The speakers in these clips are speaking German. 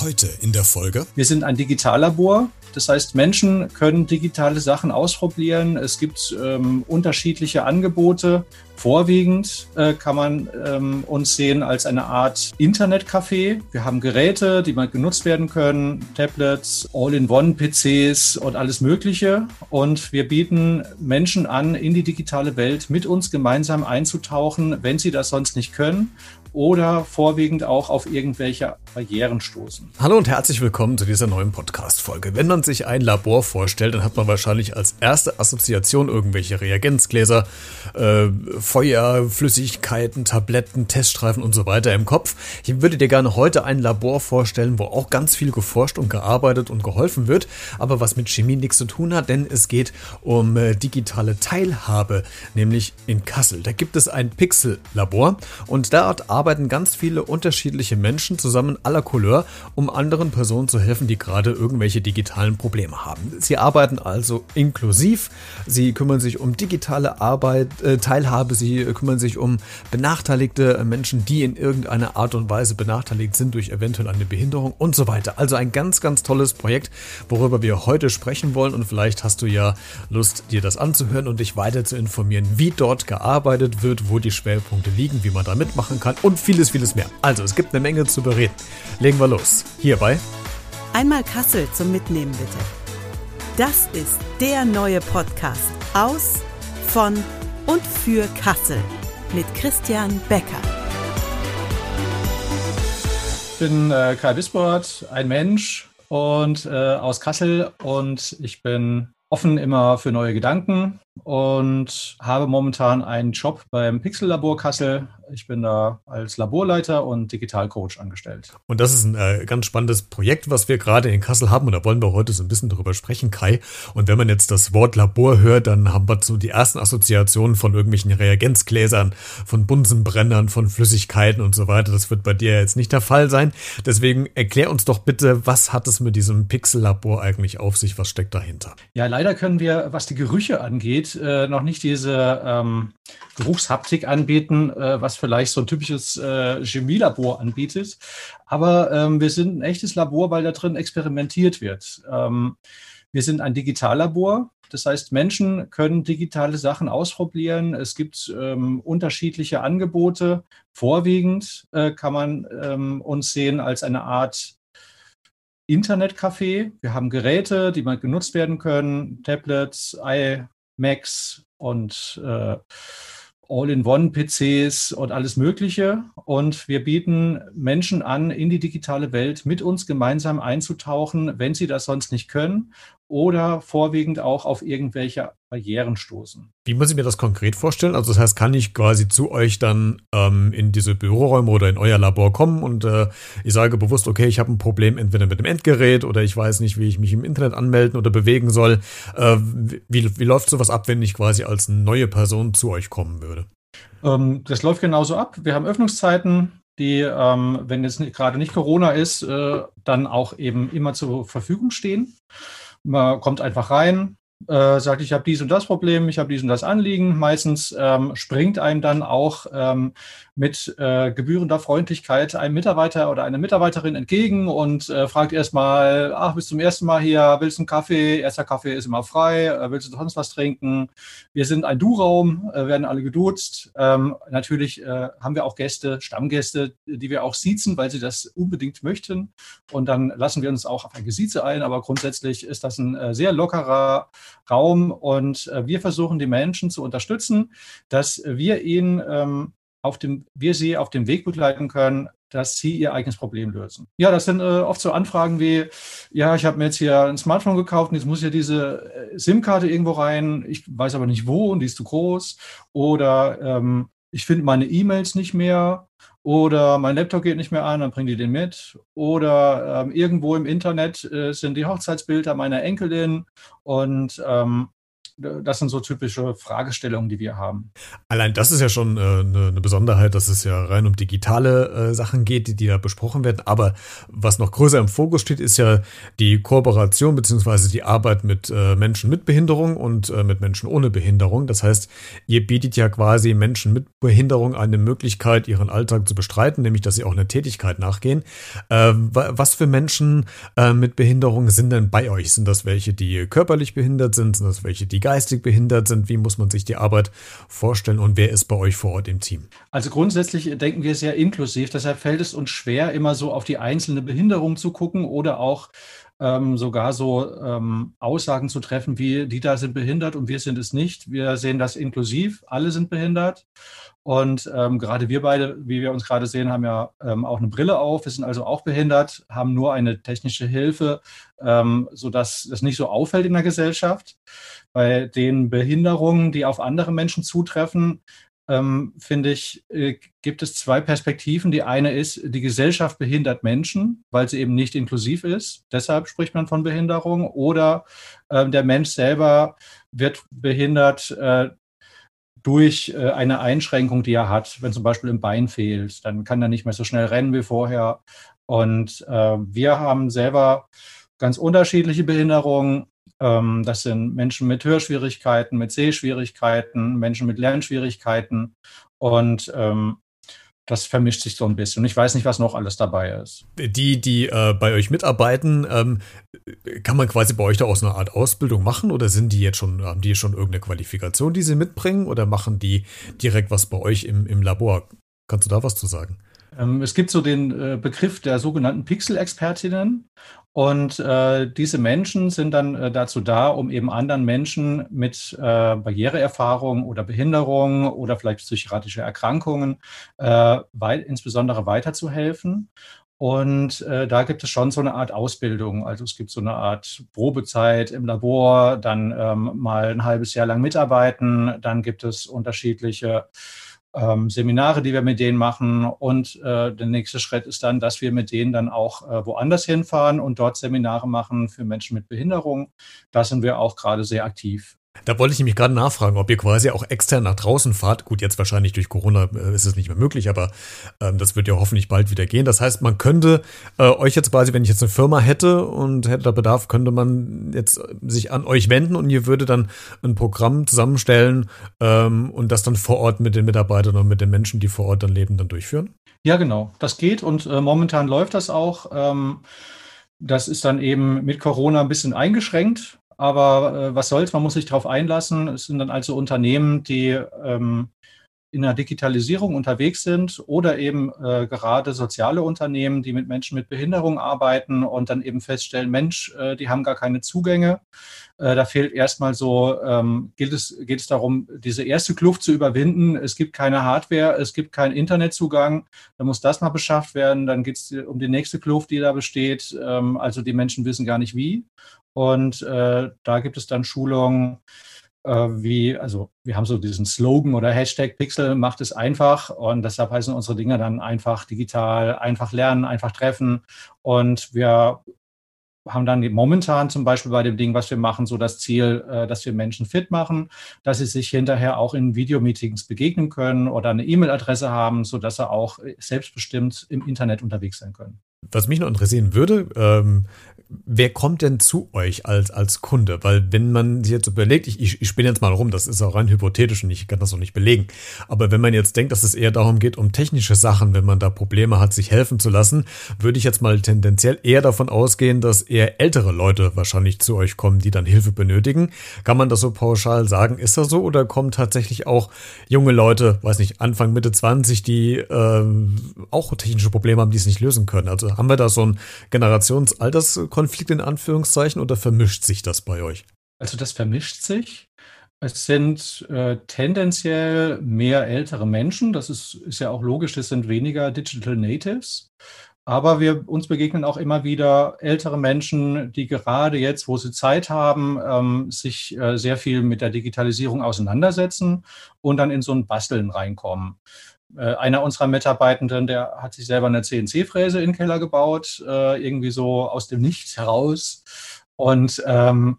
Heute in der Folge. Wir sind ein Digitallabor. Das heißt, Menschen können digitale Sachen ausprobieren. Es gibt ähm, unterschiedliche Angebote. Vorwiegend äh, kann man ähm, uns sehen als eine Art Internetcafé. Wir haben Geräte, die mal genutzt werden können, Tablets, All-in-One-PCs und alles Mögliche. Und wir bieten Menschen an, in die digitale Welt mit uns gemeinsam einzutauchen, wenn sie das sonst nicht können oder vorwiegend auch auf irgendwelche Barrieren stoßen. Hallo und herzlich willkommen zu dieser neuen Podcast-Folge. Wenn man sich ein Labor vorstellt, dann hat man wahrscheinlich als erste Assoziation irgendwelche Reagenzgläser, äh, Feuer, Flüssigkeiten, Tabletten, Teststreifen und so weiter im Kopf. Ich würde dir gerne heute ein Labor vorstellen, wo auch ganz viel geforscht und gearbeitet und geholfen wird, aber was mit Chemie nichts zu tun hat, denn es geht um äh, digitale Teilhabe, nämlich in Kassel. Da gibt es ein Pixel-Labor und dort arbeitet arbeiten ganz viele unterschiedliche Menschen zusammen aller Couleur, um anderen Personen zu helfen, die gerade irgendwelche digitalen Probleme haben. Sie arbeiten also inklusiv, sie kümmern sich um digitale Arbeit, äh, Teilhabe, sie kümmern sich um benachteiligte Menschen, die in irgendeiner Art und Weise benachteiligt sind durch eventuell eine Behinderung und so weiter. Also ein ganz, ganz tolles Projekt, worüber wir heute sprechen wollen und vielleicht hast du ja Lust, dir das anzuhören und dich weiter zu informieren, wie dort gearbeitet wird, wo die Schwerpunkte liegen, wie man da mitmachen kann und vieles, vieles mehr. Also, es gibt eine Menge zu bereden. Legen wir los. Hierbei. Einmal Kassel zum Mitnehmen, bitte. Das ist der neue Podcast aus, von und für Kassel mit Christian Becker. Ich bin äh, Kai Wisport, ein Mensch und äh, aus Kassel und ich bin offen immer für neue Gedanken und habe momentan einen Job beim Pixel Labor Kassel ich bin da als Laborleiter und Digitalcoach angestellt. Und das ist ein äh, ganz spannendes Projekt, was wir gerade in Kassel haben. Und da wollen wir heute so ein bisschen drüber sprechen, Kai. Und wenn man jetzt das Wort Labor hört, dann haben wir so die ersten Assoziationen von irgendwelchen Reagenzgläsern, von Bunsenbrennern, von Flüssigkeiten und so weiter. Das wird bei dir jetzt nicht der Fall sein. Deswegen erklär uns doch bitte, was hat es mit diesem Pixel-Labor eigentlich auf sich? Was steckt dahinter? Ja, leider können wir, was die Gerüche angeht, äh, noch nicht diese ähm, Geruchshaptik anbieten, äh, was vielleicht so ein typisches äh, Chemielabor anbietet. Aber ähm, wir sind ein echtes Labor, weil da drin experimentiert wird. Ähm, wir sind ein Digitallabor. Das heißt, Menschen können digitale Sachen ausprobieren. Es gibt ähm, unterschiedliche Angebote. Vorwiegend äh, kann man ähm, uns sehen als eine Art Internetcafé. Wir haben Geräte, die mal genutzt werden können, Tablets, iMacs und äh, All-in-One-PCs und alles Mögliche. Und wir bieten Menschen an, in die digitale Welt mit uns gemeinsam einzutauchen, wenn sie das sonst nicht können oder vorwiegend auch auf irgendwelche Barrieren stoßen. Wie muss ich mir das konkret vorstellen? Also das heißt, kann ich quasi zu euch dann ähm, in diese Büroräume oder in euer Labor kommen und äh, ich sage bewusst, okay, ich habe ein Problem entweder mit dem Endgerät oder ich weiß nicht, wie ich mich im Internet anmelden oder bewegen soll. Äh, wie, wie läuft sowas ab, wenn ich quasi als neue Person zu euch kommen würde? Ähm, das läuft genauso ab. Wir haben Öffnungszeiten, die, ähm, wenn jetzt gerade nicht Corona ist, äh, dann auch eben immer zur Verfügung stehen. Man kommt einfach rein, äh, sagt, ich habe dies und das Problem, ich habe dies und das Anliegen. Meistens ähm, springt einem dann auch ähm, mit äh, gebührender Freundlichkeit ein Mitarbeiter oder eine Mitarbeiterin entgegen und äh, fragt erstmal, ach, bist du zum ersten Mal hier, willst du einen Kaffee? Erster Kaffee ist immer frei, äh, willst du sonst was trinken? Wir sind ein Du-Raum, äh, werden alle geduzt. Ähm, natürlich äh, haben wir auch Gäste, Stammgäste, die wir auch siezen, weil sie das unbedingt möchten. Und dann lassen wir uns auch auf ein Gesieze ein, aber grundsätzlich ist das ein sehr lockerer Raum und äh, wir versuchen die Menschen zu unterstützen, dass wir ihnen ähm, auf dem, wir sie auf dem Weg begleiten können, dass sie ihr eigenes Problem lösen. Ja, das sind äh, oft so Anfragen wie, ja, ich habe mir jetzt hier ein Smartphone gekauft und jetzt muss ja diese äh, SIM-Karte irgendwo rein, ich weiß aber nicht wo und die ist zu groß. Oder ähm, ich finde meine E-Mails nicht mehr oder mein Laptop geht nicht mehr an, dann bringen die den mit. Oder ähm, irgendwo im Internet äh, sind die Hochzeitsbilder meiner Enkelin und ähm, das sind so typische Fragestellungen, die wir haben. Allein das ist ja schon äh, eine, eine, Besonderheit, dass es ja rein um digitale äh, Sachen geht, die, die da besprochen werden. Aber was noch größer im Fokus steht, ist ja die Kooperation beziehungsweise die Arbeit mit äh, Menschen mit Behinderung und äh, mit Menschen ohne Behinderung. Das heißt, ihr bietet ja quasi Menschen mit Behinderung eine Möglichkeit, ihren Alltag zu bestreiten, nämlich dass sie auch eine Tätigkeit nachgehen. Äh, was für Menschen äh, mit Behinderung sind denn bei euch? Sind das welche, die körperlich behindert sind? Sind das welche, die geistig behindert sind? Wie muss man sich die Arbeit vorstellen und wer ist bei euch vor Ort im Team? Also grundsätzlich denken wir sehr inklusiv. Deshalb fällt es uns schwer, immer so auf die einzelne Behinderung zu gucken oder auch ähm, sogar so ähm, Aussagen zu treffen, wie die da sind behindert und wir sind es nicht. Wir sehen das inklusiv, alle sind behindert. Und ähm, gerade wir beide, wie wir uns gerade sehen, haben ja ähm, auch eine Brille auf. Wir sind also auch behindert, haben nur eine technische Hilfe, ähm, sodass das nicht so auffällt in der Gesellschaft. Bei den Behinderungen, die auf andere Menschen zutreffen, ähm, finde ich, äh, gibt es zwei Perspektiven. Die eine ist, die Gesellschaft behindert Menschen, weil sie eben nicht inklusiv ist. Deshalb spricht man von Behinderung. Oder äh, der Mensch selber wird behindert äh, durch äh, eine Einschränkung, die er hat. Wenn zum Beispiel ein Bein fehlt, dann kann er nicht mehr so schnell rennen wie vorher. Und äh, wir haben selber ganz unterschiedliche Behinderungen. Ähm, das sind Menschen mit Hörschwierigkeiten, mit Sehschwierigkeiten, Menschen mit Lernschwierigkeiten. Und ähm, das vermischt sich so ein bisschen. Und ich weiß nicht, was noch alles dabei ist. Die, die äh, bei euch mitarbeiten, ähm, kann man quasi bei euch da auch so eine Art Ausbildung machen oder sind die jetzt schon, haben die schon irgendeine Qualifikation, die sie mitbringen oder machen die direkt was bei euch im, im Labor? Kannst du da was zu sagen? Ähm, es gibt so den äh, Begriff der sogenannten Pixel-Expertinnen. Und äh, diese Menschen sind dann äh, dazu da, um eben anderen Menschen mit äh, Barriereerfahrung oder Behinderung oder vielleicht psychiatrische Erkrankungen äh, weit, insbesondere weiterzuhelfen. Und äh, da gibt es schon so eine Art Ausbildung. Also es gibt so eine Art Probezeit im Labor, dann ähm, mal ein halbes Jahr lang mitarbeiten, dann gibt es unterschiedliche ähm, Seminare, die wir mit denen machen. Und äh, der nächste Schritt ist dann, dass wir mit denen dann auch äh, woanders hinfahren und dort Seminare machen für Menschen mit Behinderung. Da sind wir auch gerade sehr aktiv. Da wollte ich nämlich gerade nachfragen, ob ihr quasi auch extern nach draußen fahrt. Gut, jetzt wahrscheinlich durch Corona äh, ist es nicht mehr möglich, aber ähm, das wird ja hoffentlich bald wieder gehen. Das heißt, man könnte äh, euch jetzt quasi, wenn ich jetzt eine Firma hätte und hätte da Bedarf, könnte man jetzt sich an euch wenden und ihr würde dann ein Programm zusammenstellen ähm, und das dann vor Ort mit den Mitarbeitern und mit den Menschen, die vor Ort dann leben, dann durchführen? Ja, genau. Das geht und äh, momentan läuft das auch. Ähm, das ist dann eben mit Corona ein bisschen eingeschränkt. Aber äh, was soll's, man muss sich darauf einlassen. Es sind dann also Unternehmen, die ähm, in der Digitalisierung unterwegs sind oder eben äh, gerade soziale Unternehmen, die mit Menschen mit Behinderung arbeiten und dann eben feststellen, Mensch, äh, die haben gar keine Zugänge. Äh, da fehlt erstmal so, ähm, geht, es, geht es darum, diese erste Kluft zu überwinden. Es gibt keine Hardware, es gibt keinen Internetzugang. Da muss das mal beschafft werden. Dann geht es um die nächste Kluft, die da besteht. Ähm, also die Menschen wissen gar nicht wie. Und äh, da gibt es dann Schulungen, äh, wie, also wir haben so diesen Slogan oder Hashtag Pixel macht es einfach und deshalb heißen unsere Dinge dann einfach digital, einfach lernen, einfach treffen. Und wir haben dann momentan zum Beispiel bei dem Ding, was wir machen, so das Ziel, äh, dass wir Menschen fit machen, dass sie sich hinterher auch in Videomeetings begegnen können oder eine E-Mail-Adresse haben, sodass sie auch selbstbestimmt im Internet unterwegs sein können. Was mich noch interessieren würde, ähm, wer kommt denn zu euch als, als Kunde? Weil wenn man sich jetzt überlegt, ich, ich, ich spinne jetzt mal rum, das ist auch rein hypothetisch und ich kann das auch nicht belegen. Aber wenn man jetzt denkt, dass es eher darum geht, um technische Sachen, wenn man da Probleme hat, sich helfen zu lassen, würde ich jetzt mal tendenziell eher davon ausgehen, dass eher ältere Leute wahrscheinlich zu euch kommen, die dann Hilfe benötigen. Kann man das so pauschal sagen? Ist das so? Oder kommen tatsächlich auch junge Leute, weiß nicht, Anfang, Mitte 20, die äh, auch technische Probleme haben, die es nicht lösen können? Also haben wir da so ein Generationsalters Konflikt in Anführungszeichen oder vermischt sich das bei euch? Also das vermischt sich. Es sind äh, tendenziell mehr ältere Menschen. Das ist, ist ja auch logisch, es sind weniger Digital Natives. Aber wir uns begegnen auch immer wieder ältere Menschen, die gerade jetzt, wo sie Zeit haben, ähm, sich äh, sehr viel mit der Digitalisierung auseinandersetzen und dann in so ein Basteln reinkommen. Äh, einer unserer Mitarbeitenden, der hat sich selber eine CNC-Fräse in den Keller gebaut, äh, irgendwie so aus dem Nichts heraus. Und ähm,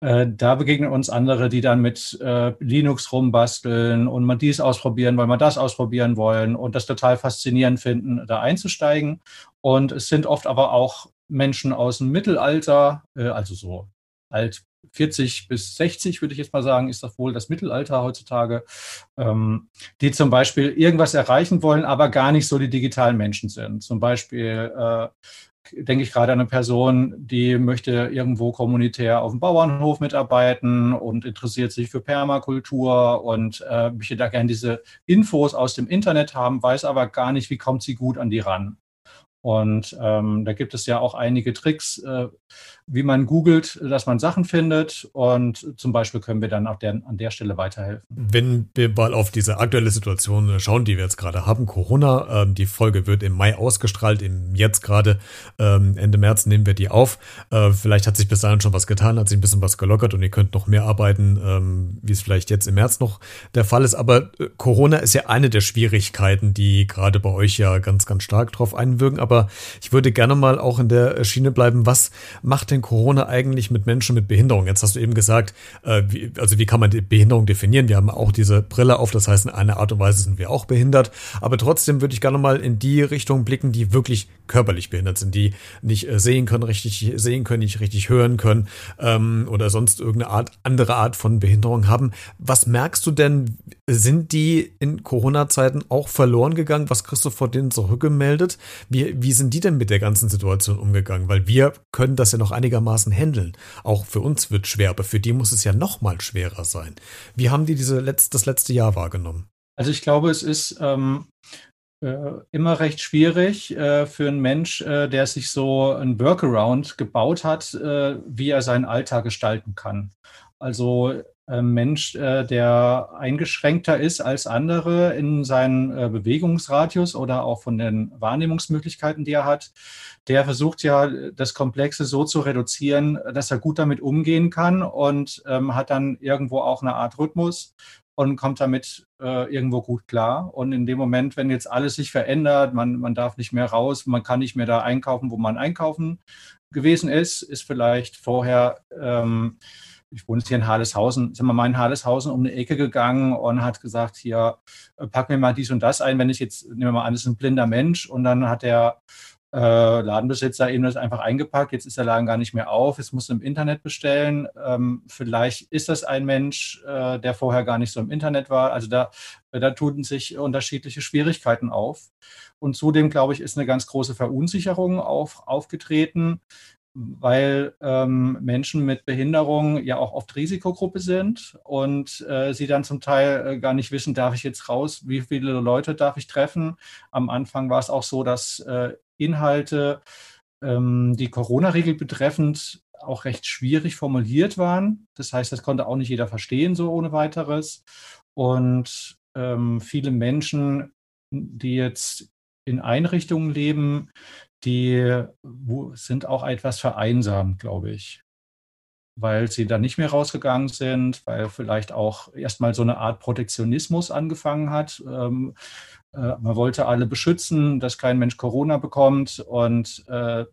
Äh, da begegnen uns andere, die dann mit äh, Linux rumbasteln und man dies ausprobieren, weil man das ausprobieren wollen und das total faszinierend finden, da einzusteigen. Und es sind oft aber auch Menschen aus dem Mittelalter, äh, also so alt 40 bis 60, würde ich jetzt mal sagen, ist das wohl das Mittelalter heutzutage, ähm, die zum Beispiel irgendwas erreichen wollen, aber gar nicht so die digitalen Menschen sind. Zum Beispiel äh, denke ich gerade an eine Person, die möchte irgendwo kommunitär auf dem Bauernhof mitarbeiten und interessiert sich für Permakultur und äh, möchte da gerne diese Infos aus dem Internet haben, weiß aber gar nicht, wie kommt sie gut an die ran. Und ähm, da gibt es ja auch einige Tricks, äh, wie man googelt, dass man Sachen findet. Und zum Beispiel können wir dann auch der, an der Stelle weiterhelfen. Wenn wir mal auf diese aktuelle Situation schauen, die wir jetzt gerade haben, Corona, ähm, die Folge wird im Mai ausgestrahlt, im jetzt gerade ähm, Ende März nehmen wir die auf. Äh, vielleicht hat sich bis dahin schon was getan, hat sich ein bisschen was gelockert und ihr könnt noch mehr arbeiten, ähm, wie es vielleicht jetzt im März noch der Fall ist. Aber äh, Corona ist ja eine der Schwierigkeiten, die gerade bei euch ja ganz, ganz stark drauf einwirken. Aber aber ich würde gerne mal auch in der Schiene bleiben. Was macht denn Corona eigentlich mit Menschen mit Behinderung? Jetzt hast du eben gesagt, äh, wie, also wie kann man die Behinderung definieren? Wir haben auch diese Brille auf, das heißt, in einer Art und Weise sind wir auch behindert. Aber trotzdem würde ich gerne mal in die Richtung blicken, die wirklich körperlich behindert sind, die nicht äh, sehen können, richtig sehen können, nicht richtig hören können ähm, oder sonst irgendeine Art, andere Art von Behinderung haben. Was merkst du denn, sind die in Corona-Zeiten auch verloren gegangen? Was kriegst du vor denen zurückgemeldet? Wie, wie sind die denn mit der ganzen Situation umgegangen? Weil wir können das ja noch einigermaßen handeln. Auch für uns wird schwer, aber für die muss es ja noch mal schwerer sein. Wie haben die diese letzt, das letzte Jahr wahrgenommen? Also ich glaube, es ist ähm, äh, immer recht schwierig äh, für einen Mensch, äh, der sich so ein Workaround gebaut hat, äh, wie er seinen Alltag gestalten kann. Also Mensch, äh, der eingeschränkter ist als andere in seinem äh, Bewegungsradius oder auch von den Wahrnehmungsmöglichkeiten, die er hat, der versucht ja, das Komplexe so zu reduzieren, dass er gut damit umgehen kann und ähm, hat dann irgendwo auch eine Art Rhythmus und kommt damit äh, irgendwo gut klar. Und in dem Moment, wenn jetzt alles sich verändert, man, man darf nicht mehr raus, man kann nicht mehr da einkaufen, wo man einkaufen gewesen ist, ist vielleicht vorher ähm, ich wohne jetzt hier in Harleshausen, sind wir mal in Harleshausen um eine Ecke gegangen und hat gesagt, hier, äh, pack mir mal dies und das ein, wenn ich jetzt, nehmen wir mal an, das ist ein blinder Mensch und dann hat der äh, Ladenbesitzer eben das einfach eingepackt, jetzt ist der Laden gar nicht mehr auf, jetzt muss im Internet bestellen. Ähm, vielleicht ist das ein Mensch, äh, der vorher gar nicht so im Internet war. Also da, da tun sich unterschiedliche Schwierigkeiten auf. Und zudem, glaube ich, ist eine ganz große Verunsicherung auf, aufgetreten weil ähm, Menschen mit Behinderung ja auch oft Risikogruppe sind und äh, sie dann zum Teil äh, gar nicht wissen, darf ich jetzt raus, wie viele Leute darf ich treffen. Am Anfang war es auch so, dass äh, Inhalte, ähm, die Corona-Regel betreffend, auch recht schwierig formuliert waren. Das heißt, das konnte auch nicht jeder verstehen, so ohne weiteres. Und ähm, viele Menschen, die jetzt in Einrichtungen leben, die sind auch etwas vereinsamt, glaube ich, weil sie dann nicht mehr rausgegangen sind, weil vielleicht auch erstmal so eine Art Protektionismus angefangen hat. Ähm, äh, man wollte alle beschützen, dass kein Mensch Corona bekommt und äh,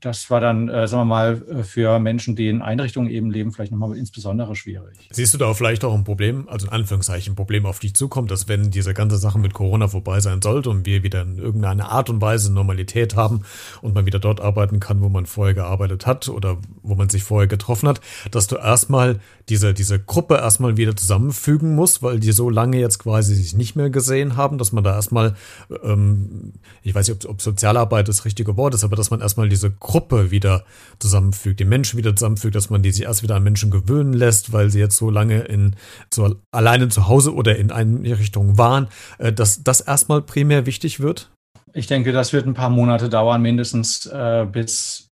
das war dann, äh, sagen wir mal, äh, für Menschen, die in Einrichtungen eben leben, vielleicht nochmal insbesondere schwierig. Siehst du da vielleicht auch ein Problem, also in Anführungszeichen ein Problem auf dich zukommt, dass wenn diese ganze Sache mit Corona vorbei sein sollte und wir wieder in irgendeiner Art und Weise Normalität haben und man wieder dort arbeiten kann, wo man vorher gearbeitet hat oder wo man sich vorher getroffen hat, dass du erstmal diese, diese Gruppe erstmal wieder zusammenfügen musst, weil die so lange jetzt quasi sich nicht mehr gesehen haben, dass man da erstmal, ähm, ich weiß nicht, ob, ob Sozialarbeit das richtige Wort ist, aber dass man erstmal diese Gruppe wieder zusammenfügt, die Menschen wieder zusammenfügt, dass man die sich erst wieder an Menschen gewöhnen lässt, weil sie jetzt so lange in so alleine zu Hause oder in Einrichtungen waren, äh, dass das erstmal primär wichtig wird? Ich denke, das wird ein paar Monate dauern, mindestens äh, bis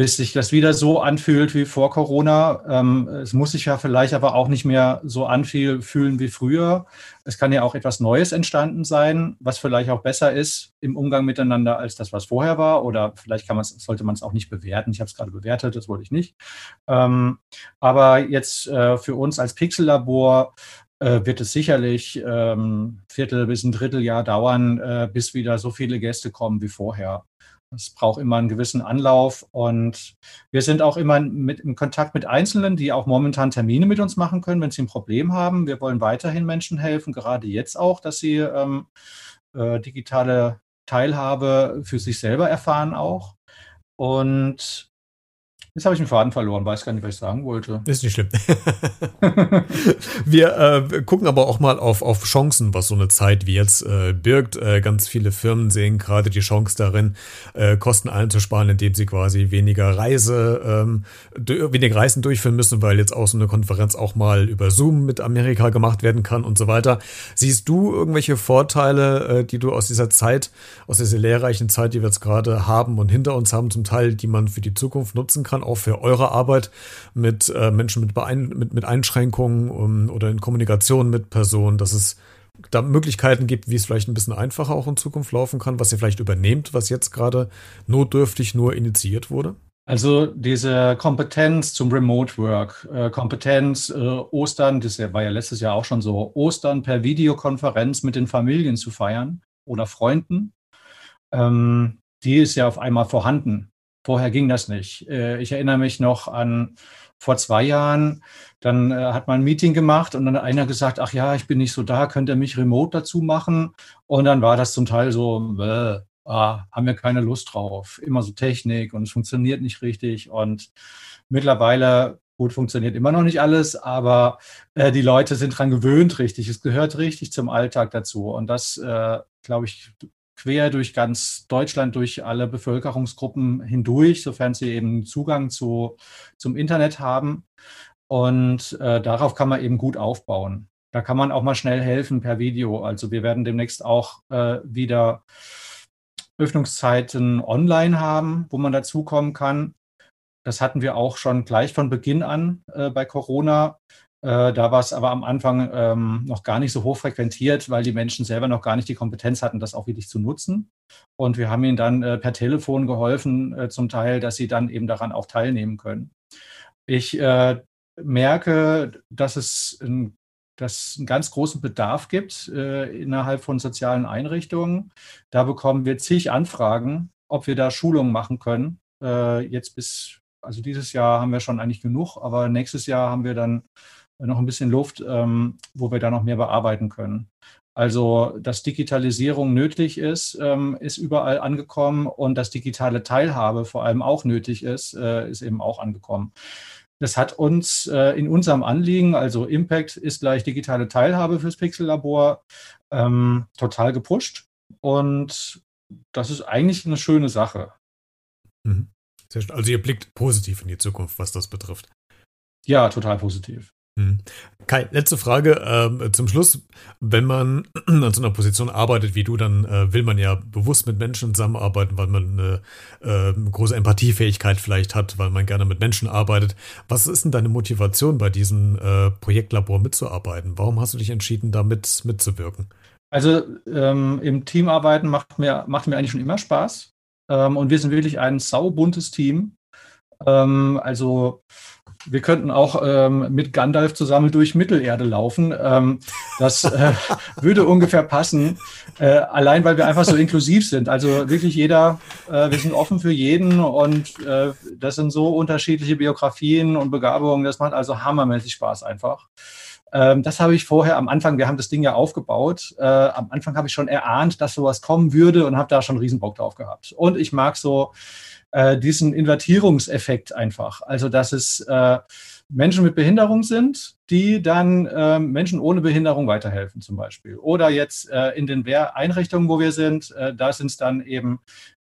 bis sich das wieder so anfühlt wie vor Corona. Ähm, es muss sich ja vielleicht aber auch nicht mehr so anfühlen wie früher. Es kann ja auch etwas Neues entstanden sein, was vielleicht auch besser ist im Umgang miteinander als das, was vorher war. Oder vielleicht kann sollte man es auch nicht bewerten. Ich habe es gerade bewertet, das wollte ich nicht. Ähm, aber jetzt äh, für uns als Pixellabor wird es sicherlich ähm, Viertel bis ein Dritteljahr dauern, äh, bis wieder so viele Gäste kommen wie vorher. Es braucht immer einen gewissen Anlauf und wir sind auch immer mit, in Kontakt mit Einzelnen, die auch momentan Termine mit uns machen können, wenn sie ein Problem haben. Wir wollen weiterhin Menschen helfen, gerade jetzt auch, dass sie ähm, äh, digitale Teilhabe für sich selber erfahren auch. Und Jetzt habe ich den Faden verloren, weiß gar nicht, was ich sagen wollte. Ist nicht schlimm. wir äh, gucken aber auch mal auf, auf Chancen, was so eine Zeit wie jetzt äh, birgt. Äh, ganz viele Firmen sehen gerade die Chance darin, äh, Kosten einzusparen, indem sie quasi weniger Reise, ähm, weniger Reisen durchführen müssen, weil jetzt auch so eine Konferenz auch mal über Zoom mit Amerika gemacht werden kann und so weiter. Siehst du irgendwelche Vorteile, äh, die du aus dieser Zeit, aus dieser lehrreichen Zeit, die wir jetzt gerade haben und hinter uns haben, zum Teil, die man für die Zukunft nutzen kann? Auch für eure Arbeit mit äh, Menschen mit, Beein mit, mit Einschränkungen um, oder in Kommunikation mit Personen, dass es da Möglichkeiten gibt, wie es vielleicht ein bisschen einfacher auch in Zukunft laufen kann, was ihr vielleicht übernehmt, was jetzt gerade notdürftig nur initiiert wurde? Also diese Kompetenz zum Remote Work, äh, Kompetenz äh, Ostern, das war ja letztes Jahr auch schon so, Ostern per Videokonferenz mit den Familien zu feiern oder Freunden, ähm, die ist ja auf einmal vorhanden. Vorher ging das nicht. Äh, ich erinnere mich noch an vor zwei Jahren, dann äh, hat man ein Meeting gemacht und dann hat einer gesagt, ach ja, ich bin nicht so da, könnt ihr mich remote dazu machen? Und dann war das zum Teil so, äh, haben wir keine Lust drauf. Immer so Technik und es funktioniert nicht richtig. Und mittlerweile, gut, funktioniert immer noch nicht alles, aber äh, die Leute sind dran gewöhnt, richtig. Es gehört richtig zum Alltag dazu. Und das, äh, glaube ich, quer durch ganz Deutschland, durch alle Bevölkerungsgruppen hindurch, sofern sie eben Zugang zu, zum Internet haben. Und äh, darauf kann man eben gut aufbauen. Da kann man auch mal schnell helfen per Video. Also wir werden demnächst auch äh, wieder Öffnungszeiten online haben, wo man dazukommen kann. Das hatten wir auch schon gleich von Beginn an äh, bei Corona. Äh, da war es aber am Anfang ähm, noch gar nicht so hoch frequentiert, weil die Menschen selber noch gar nicht die Kompetenz hatten, das auch wirklich zu nutzen. Und wir haben ihnen dann äh, per Telefon geholfen, äh, zum Teil, dass sie dann eben daran auch teilnehmen können. Ich äh, merke, dass es ein, dass einen ganz großen Bedarf gibt äh, innerhalb von sozialen Einrichtungen. Da bekommen wir zig Anfragen, ob wir da Schulungen machen können. Äh, jetzt bis, also dieses Jahr haben wir schon eigentlich genug, aber nächstes Jahr haben wir dann noch ein bisschen Luft, ähm, wo wir da noch mehr bearbeiten können. Also, dass Digitalisierung nötig ist, ähm, ist überall angekommen und dass digitale Teilhabe vor allem auch nötig ist, äh, ist eben auch angekommen. Das hat uns äh, in unserem Anliegen, also Impact ist gleich digitale Teilhabe fürs Pixel-Labor, ähm, total gepusht. Und das ist eigentlich eine schöne Sache. Mhm. Also ihr blickt positiv in die Zukunft, was das betrifft. Ja, total positiv. Hm. Kai, letzte Frage äh, zum Schluss. Wenn man an so einer Position arbeitet wie du, dann äh, will man ja bewusst mit Menschen zusammenarbeiten, weil man eine äh, große Empathiefähigkeit vielleicht hat, weil man gerne mit Menschen arbeitet. Was ist denn deine Motivation, bei diesem äh, Projektlabor mitzuarbeiten? Warum hast du dich entschieden, damit mitzuwirken? Also ähm, im Team arbeiten macht mir, macht mir eigentlich schon immer Spaß. Ähm, und wir sind wirklich ein saubuntes Team. Ähm, also wir könnten auch ähm, mit Gandalf zusammen durch Mittelerde laufen. Ähm, das äh, würde ungefähr passen, äh, allein weil wir einfach so inklusiv sind. Also wirklich jeder, äh, wir sind offen für jeden und äh, das sind so unterschiedliche Biografien und Begabungen. Das macht also hammermäßig Spaß einfach. Ähm, das habe ich vorher am Anfang, wir haben das Ding ja aufgebaut. Äh, am Anfang habe ich schon erahnt, dass sowas kommen würde und habe da schon riesen Bock drauf gehabt. Und ich mag so äh, diesen Invertierungseffekt einfach. Also dass es äh, Menschen mit Behinderung sind, die dann äh, Menschen ohne Behinderung weiterhelfen zum Beispiel. Oder jetzt äh, in den Einrichtungen, wo wir sind, äh, da sind es dann eben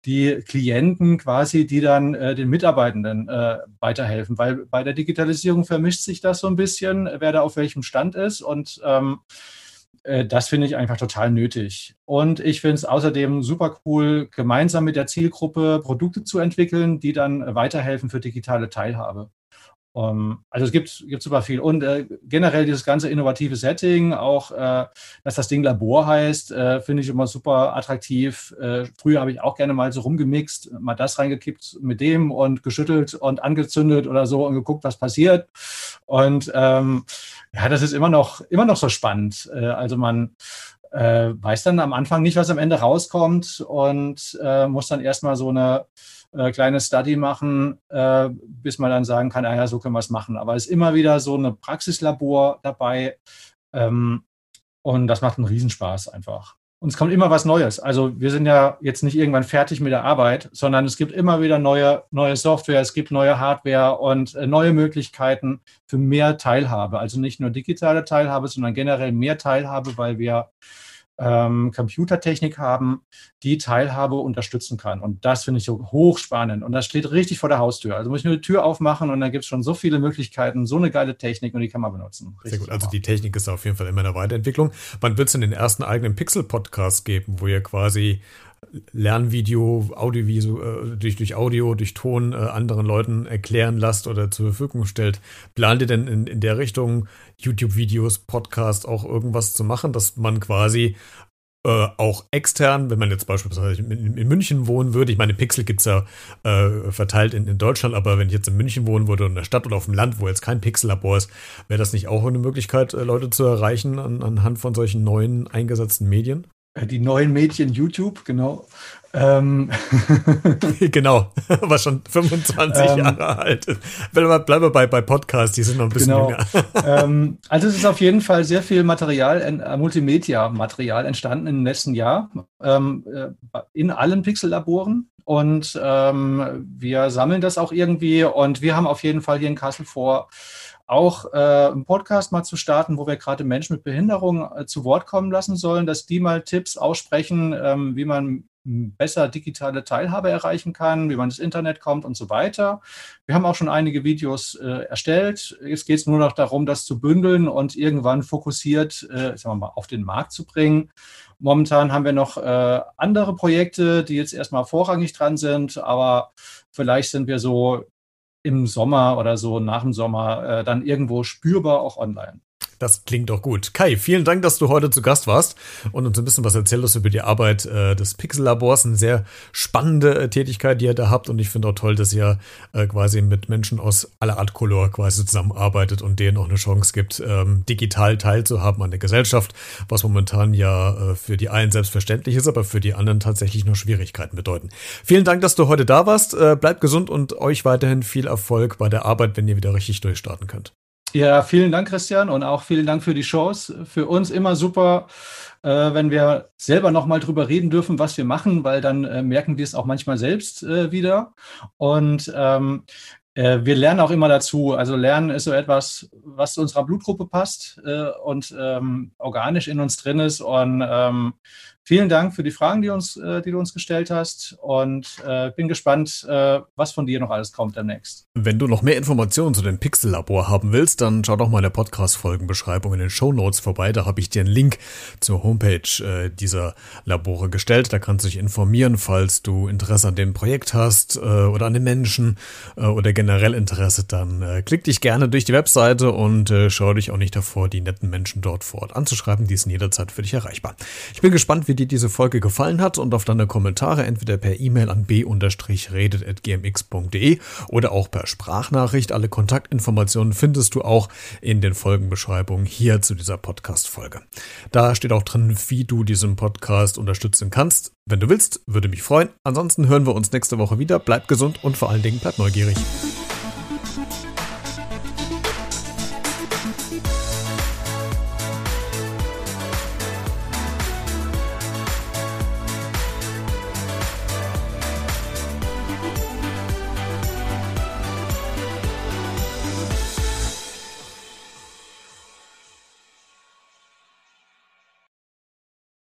die Klienten quasi, die dann äh, den Mitarbeitenden äh, weiterhelfen. Weil bei der Digitalisierung vermischt sich das so ein bisschen, wer da auf welchem Stand ist. Und ähm, äh, das finde ich einfach total nötig. Und ich finde es außerdem super cool, gemeinsam mit der Zielgruppe Produkte zu entwickeln, die dann weiterhelfen für digitale Teilhabe. Um, ähm, also es gibt, gibt super viel. Und äh, generell dieses ganze innovative Setting, auch äh, dass das Ding Labor heißt, äh, finde ich immer super attraktiv. Äh, früher habe ich auch gerne mal so rumgemixt, mal das reingekippt mit dem und geschüttelt und angezündet oder so und geguckt, was passiert. Und ähm, ja, das ist immer noch, immer noch so spannend. Äh, also man äh, weiß dann am Anfang nicht, was am Ende rauskommt und äh, muss dann erstmal so eine äh, kleine Study machen, äh, bis man dann sagen kann, ah ja, so können wir es machen. Aber es ist immer wieder so eine Praxislabor dabei ähm, und das macht einen Riesenspaß einfach. Und es kommt immer was Neues. Also wir sind ja jetzt nicht irgendwann fertig mit der Arbeit, sondern es gibt immer wieder neue, neue Software, es gibt neue Hardware und äh, neue Möglichkeiten für mehr Teilhabe. Also nicht nur digitale Teilhabe, sondern generell mehr Teilhabe, weil wir ähm, Computertechnik haben, die Teilhabe unterstützen kann. Und das finde ich so hochspannend. Und das steht richtig vor der Haustür. Also muss ich nur die Tür aufmachen und dann gibt es schon so viele Möglichkeiten, so eine geile Technik und die kann man benutzen. Richtig Sehr gut. Also die Technik ist auf jeden Fall immer eine Weiterentwicklung. Wann wird es denn den ersten eigenen Pixel-Podcast geben, wo ihr quasi Lernvideo, Audio, äh, durch, durch Audio, durch Ton äh, anderen Leuten erklären lasst oder zur Verfügung stellt. Plant ihr denn in, in der Richtung YouTube-Videos, Podcast auch irgendwas zu machen, dass man quasi äh, auch extern, wenn man jetzt beispielsweise in, in, München wohnen würde, ich meine, Pixel gibt es ja äh, verteilt in, in, Deutschland, aber wenn ich jetzt in München wohnen würde, in der Stadt oder auf dem Land, wo jetzt kein Pixel-Labor ist, wäre das nicht auch eine Möglichkeit, äh, Leute zu erreichen an, anhand von solchen neuen eingesetzten Medien? Äh, die neuen Mädchen YouTube, genau. Ähm. genau, was schon 25 ähm, Jahre alt. Bleiben wir bei, bei Podcasts, die sind noch ein bisschen genau. jünger. ähm, also es ist auf jeden Fall sehr viel Material, äh, Multimedia-Material entstanden im letzten Jahr ähm, äh, in allen Pixel-Laboren. Und ähm, wir sammeln das auch irgendwie und wir haben auf jeden Fall hier in Kassel vor, auch äh, einen Podcast mal zu starten, wo wir gerade Menschen mit Behinderung äh, zu Wort kommen lassen sollen, dass die mal Tipps aussprechen, ähm, wie man besser digitale Teilhabe erreichen kann, wie man ins Internet kommt und so weiter. Wir haben auch schon einige Videos äh, erstellt. Jetzt geht es nur noch darum, das zu bündeln und irgendwann fokussiert äh, sagen wir mal, auf den Markt zu bringen. Momentan haben wir noch äh, andere Projekte, die jetzt erstmal vorrangig dran sind, aber vielleicht sind wir so im Sommer oder so nach dem Sommer äh, dann irgendwo spürbar auch online. Das klingt doch gut. Kai, vielen Dank, dass du heute zu Gast warst und uns ein bisschen was erzählt hast über die Arbeit äh, des Pixel-Labors. Eine sehr spannende äh, Tätigkeit, die ihr da habt. Und ich finde auch toll, dass ihr äh, quasi mit Menschen aus aller Art Color quasi zusammenarbeitet und denen auch eine Chance gibt, ähm, digital teilzuhaben an der Gesellschaft, was momentan ja äh, für die einen selbstverständlich ist, aber für die anderen tatsächlich nur Schwierigkeiten bedeuten. Vielen Dank, dass du heute da warst. Äh, bleibt gesund und euch weiterhin viel Erfolg bei der Arbeit, wenn ihr wieder richtig durchstarten könnt. Ja, vielen Dank, Christian, und auch vielen Dank für die Shows. Für uns immer super, äh, wenn wir selber nochmal drüber reden dürfen, was wir machen, weil dann äh, merken wir es auch manchmal selbst äh, wieder. Und ähm, äh, wir lernen auch immer dazu. Also Lernen ist so etwas, was zu unserer Blutgruppe passt äh, und ähm, organisch in uns drin ist. Und ähm, Vielen Dank für die Fragen, die, uns, äh, die du uns gestellt hast und äh, bin gespannt, äh, was von dir noch alles kommt demnächst. Wenn du noch mehr Informationen zu dem Pixel-Labor haben willst, dann schau doch mal in der Podcast-Folgenbeschreibung in den Show Notes vorbei. Da habe ich dir einen Link zur Homepage äh, dieser Labore gestellt. Da kannst du dich informieren, falls du Interesse an dem Projekt hast äh, oder an den Menschen äh, oder generell Interesse, dann klick dich gerne durch die Webseite und schau dich auch nicht davor, die netten Menschen dort vor Ort anzuschreiben. Die sind jederzeit für dich erreichbar. Ich bin gespannt, wie wie dir diese Folge gefallen hat und auf deine Kommentare entweder per E-Mail an b-redet.gmx.de oder auch per Sprachnachricht. Alle Kontaktinformationen findest du auch in den Folgenbeschreibungen hier zu dieser Podcast-Folge. Da steht auch drin, wie du diesen Podcast unterstützen kannst. Wenn du willst, würde mich freuen. Ansonsten hören wir uns nächste Woche wieder. Bleib gesund und vor allen Dingen bleib neugierig.